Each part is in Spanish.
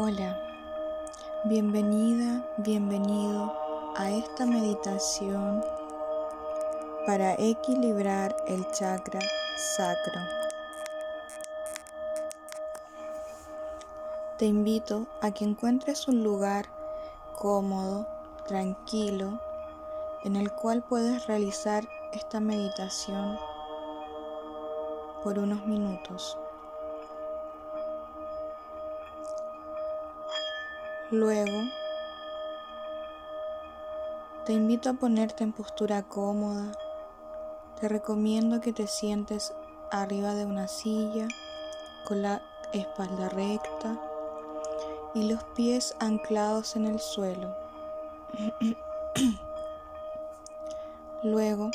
Hola, bienvenida, bienvenido a esta meditación para equilibrar el chakra sacro. Te invito a que encuentres un lugar cómodo, tranquilo, en el cual puedes realizar esta meditación por unos minutos. Luego, te invito a ponerte en postura cómoda. Te recomiendo que te sientes arriba de una silla con la espalda recta y los pies anclados en el suelo. Luego,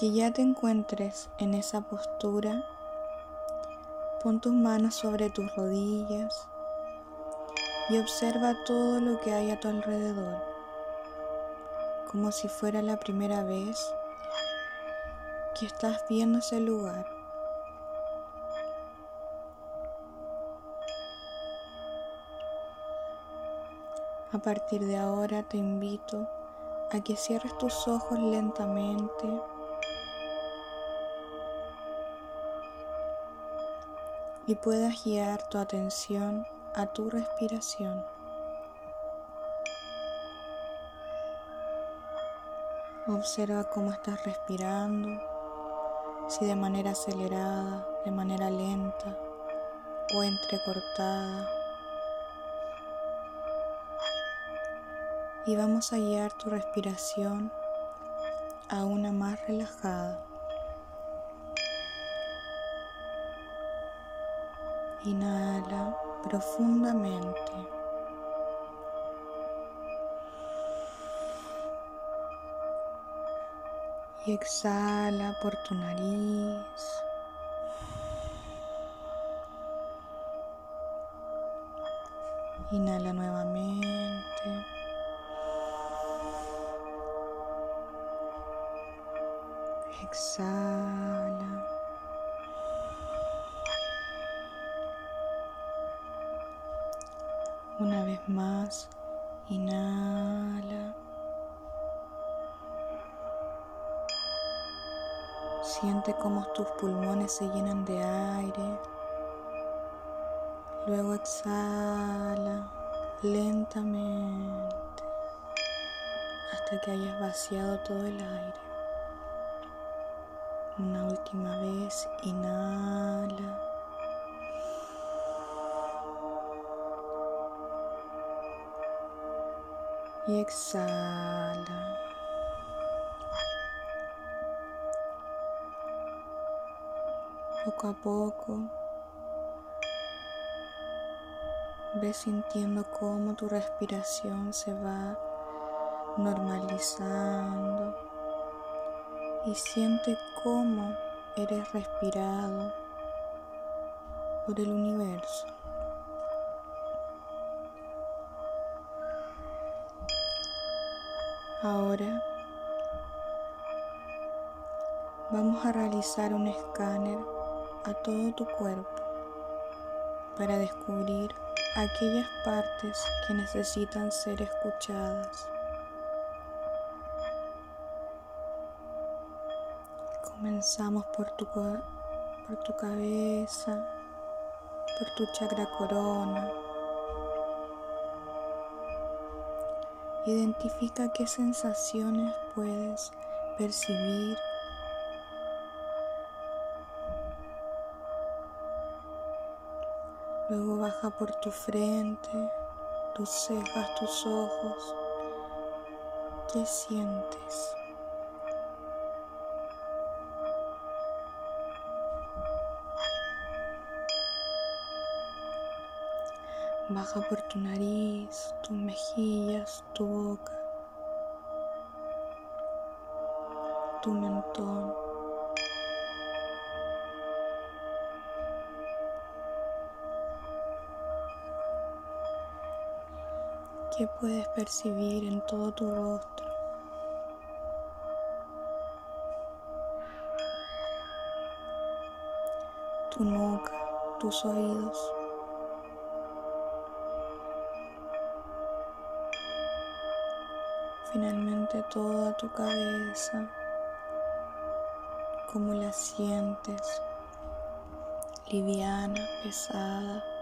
que ya te encuentres en esa postura, Pon tus manos sobre tus rodillas y observa todo lo que hay a tu alrededor, como si fuera la primera vez que estás viendo ese lugar. A partir de ahora te invito a que cierres tus ojos lentamente y puedas guiar tu atención a tu respiración. Observa cómo estás respirando, si de manera acelerada, de manera lenta o entrecortada. Y vamos a guiar tu respiración a una más relajada. Inhala profundamente. Y exhala por tu nariz. Inhala nuevamente. Exhala. Siente cómo tus pulmones se llenan de aire. Luego exhala lentamente hasta que hayas vaciado todo el aire. Una última vez, inhala. y exhala. Poco a poco ves sintiendo cómo tu respiración se va normalizando y siente cómo eres respirado por el universo. Ahora vamos a realizar un escáner a todo tu cuerpo para descubrir aquellas partes que necesitan ser escuchadas. Comenzamos por tu, por tu cabeza, por tu chakra corona Identifica qué sensaciones puedes percibir. Baja por tu frente, tus cejas, tus ojos. ¿Qué sientes? Baja por tu nariz, tus mejillas, tu boca, tu mentón. ¿Qué puedes percibir en todo tu rostro? Tu nuca, tus oídos. Finalmente toda tu cabeza, como la sientes, liviana, pesada.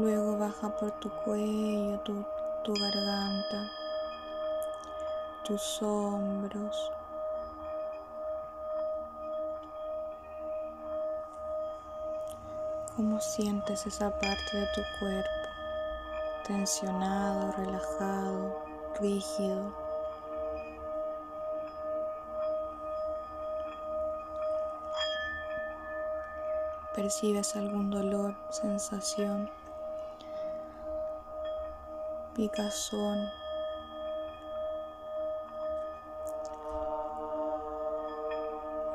Luego baja por tu cuello, tu, garganta, tus hombros. ¿Cómo sientes esa parte de tu cuerpo? Tensionado, relajado, rígido. ¿Percibes algún dolor, sensación? Picazón.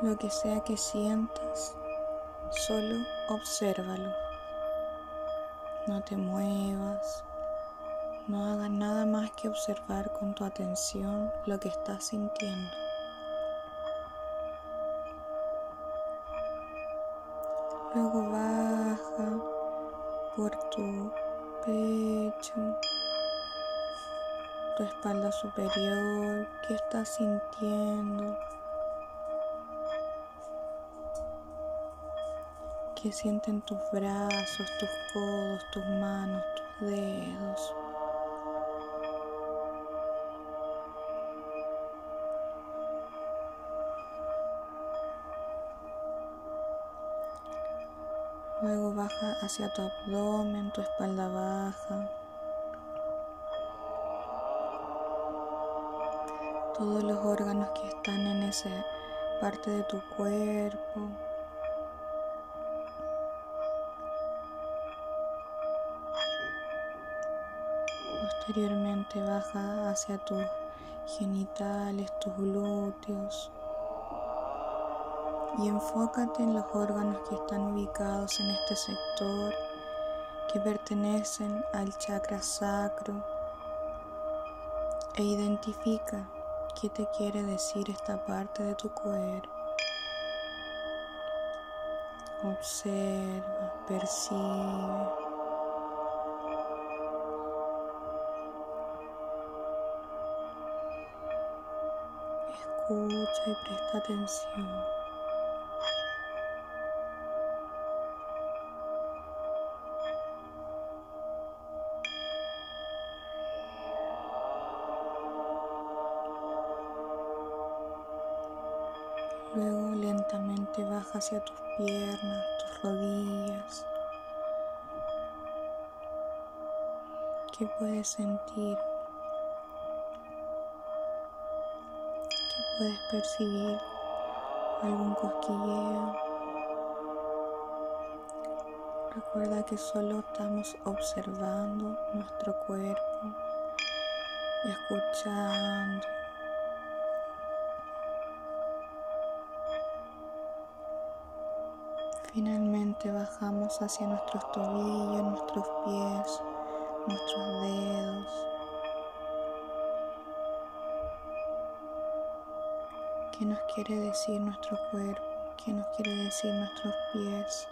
Lo que sea que sientas, solo obsérvalo. No te muevas, no hagas nada más que observar con tu atención lo que estás sintiendo. Superior, qué estás sintiendo, qué sienten tus brazos, tus codos, tus manos, tus dedos. Luego baja hacia tu abdomen, tu espalda baja. Todos los órganos que están en esa parte de tu cuerpo. Posteriormente baja hacia tus genitales, tus glúteos y enfócate en los órganos que están ubicados en este sector que pertenecen al chakra sacro e identifica qué te quiere decir esta parte de tu cuerpo. Observa, percibe. Escucha y presta atención. Hacia tus piernas, tus rodillas. ¿Qué puedes sentir? ¿Qué puedes percibir? ¿Algún cosquilleo? Recuerda que solo estamos observando nuestro cuerpo, escuchando Bajamos hacia nuestros tobillos, nuestros pies, nuestros dedos. ¿Qué nos quiere decir nuestro cuerpo? ¿Qué nos quiere decir nuestros pies?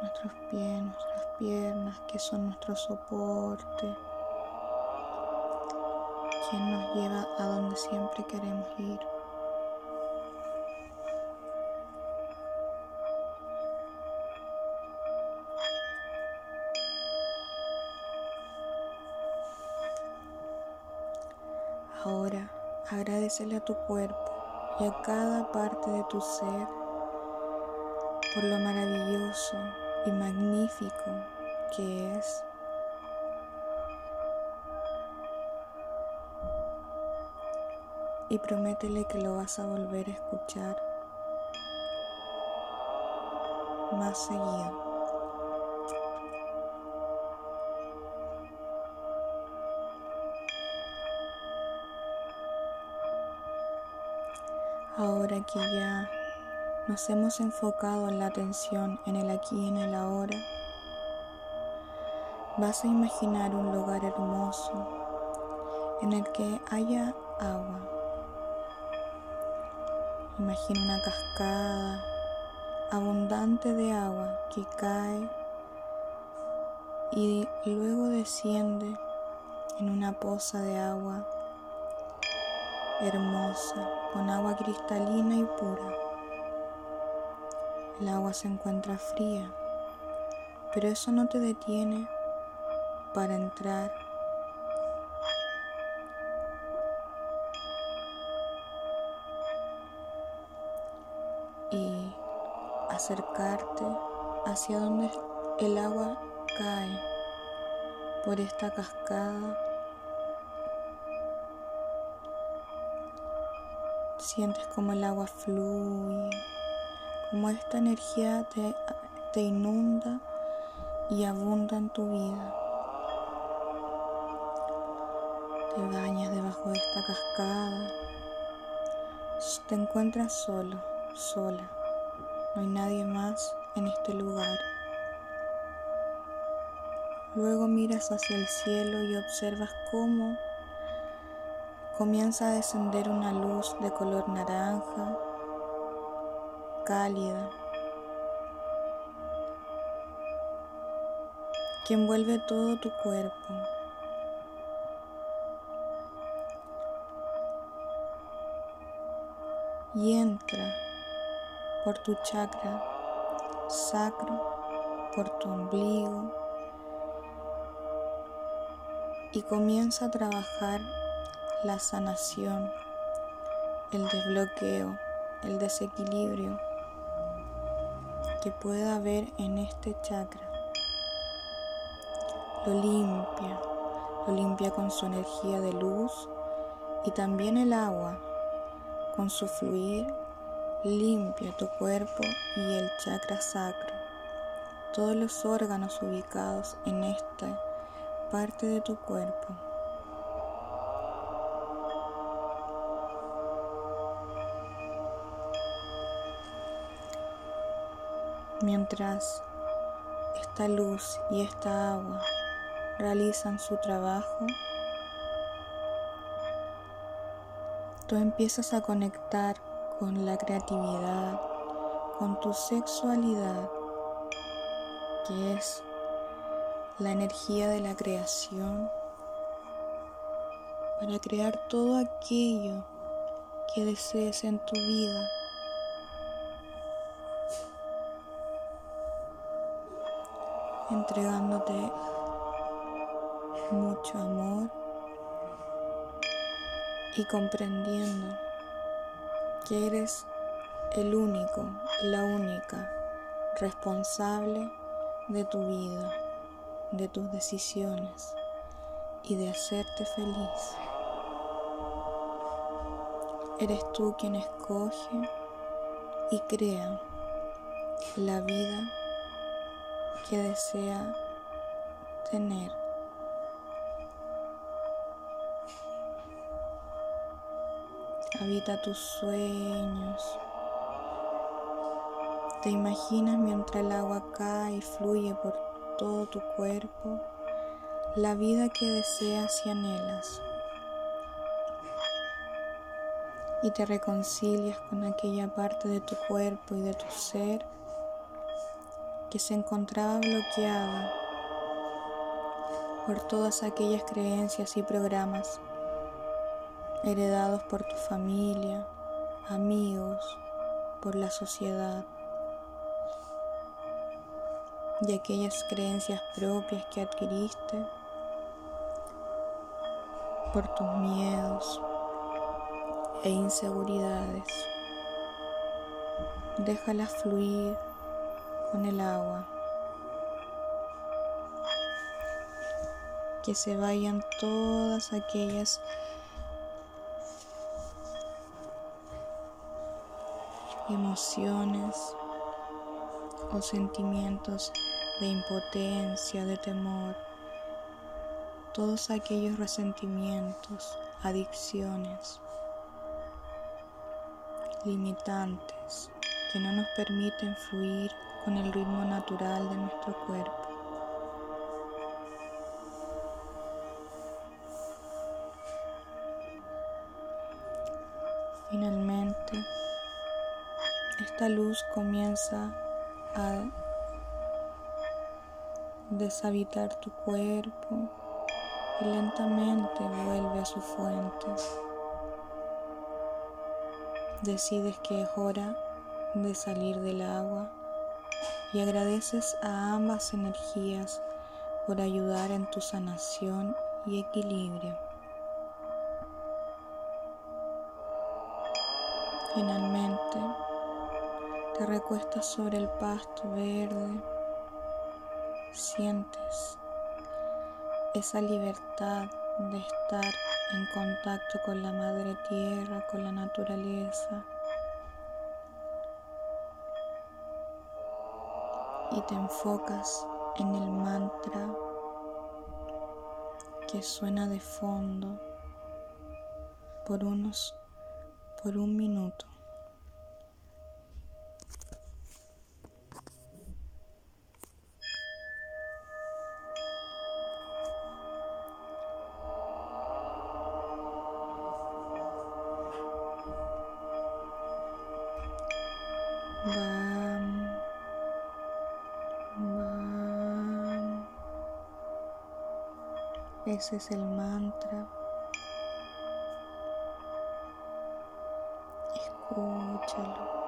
Nuestros pies, nuestras piernas, que son nuestro soporte. ¿Quién nos lleva a donde siempre queremos ir? Ahora agradecele a tu cuerpo y a cada parte de tu ser por lo maravilloso y magnífico que es. Y prométele que lo vas a volver a escuchar más seguido. Ahora que ya nos hemos enfocado en la atención en el aquí y en el ahora, vas a imaginar un lugar hermoso en el que haya agua. Imagina una cascada abundante de agua que cae y luego desciende en una poza de agua hermosa, con agua cristalina y pura. El agua se encuentra fría, pero eso no te detiene para entrar y acercarte hacia donde el agua cae por esta cascada. Sientes como el agua fluye, como esta energía te, te inunda y abunda en tu vida. Te bañas debajo de esta cascada. Te encuentras solo sola. No hay nadie más en este lugar. Luego miras hacia el cielo y observas cómo comienza a descender una luz de color naranja, cálida, que envuelve todo tu cuerpo. Y entra por tu chakra sacro, por tu ombligo y comienza a trabajar la sanación, el desbloqueo, el desequilibrio que pueda haber en este chakra. Lo limpia, lo limpia con su energía de luz y también el agua con su fluir Limpia tu cuerpo y el chakra sacro, todos los órganos ubicados en esta parte de tu cuerpo. Mientras esta luz y esta agua realizan su trabajo, tú empiezas a conectar con la creatividad, con tu sexualidad, que es la energía de la creación, para crear todo aquello que desees en tu vida. Entregándote mucho amor y comprendiendo que eres el único, la única responsable de tu vida, de tus decisiones y de hacerte feliz. Eres tú quien escoge y crea la vida que desea tener. habita tus sueños. Te imaginas mientras el agua cae y fluye por todo tu cuerpo, la vida que deseas y anhelas. Y te reconcilias con aquella parte de tu cuerpo y de tu ser que se encontraba bloqueada por todas aquellas creencias y programas heredados por tu familia, amigos, por la sociedad y aquellas creencias propias que adquiriste por tus miedos e inseguridades. Déjalas fluir con el agua. Que se vayan todas aquellas emociones o sentimientos de impotencia, de temor, todos aquellos resentimientos, adicciones, limitantes que no nos permiten fluir con el ritmo natural de nuestro cuerpo. Finalmente, esta luz comienza a deshabitar tu cuerpo y lentamente vuelve a su fuente. Decides que es hora de salir del agua y agradeces a ambas energías por ayudar en tu sanación y equilibrio. Finalmente, te recuestas sobre el pasto verde, sientes esa libertad de estar en contacto con la madre tierra, con la naturaleza. Y te enfocas en el mantra que suena de fondo por unos por un minuto. Ese es el mantra. Escúchalo.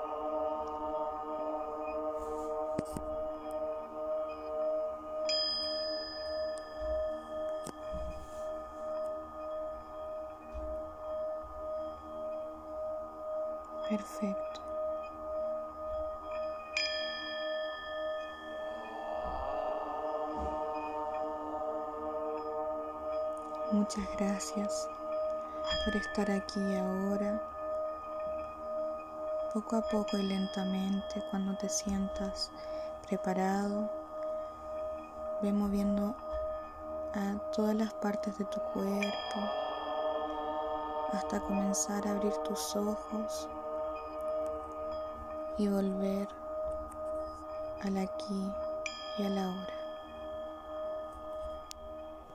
Muchas gracias por estar aquí ahora. Poco a poco y lentamente, cuando te sientas preparado, ve moviendo a todas las partes de tu cuerpo hasta comenzar a abrir tus ojos y volver al aquí y a la hora.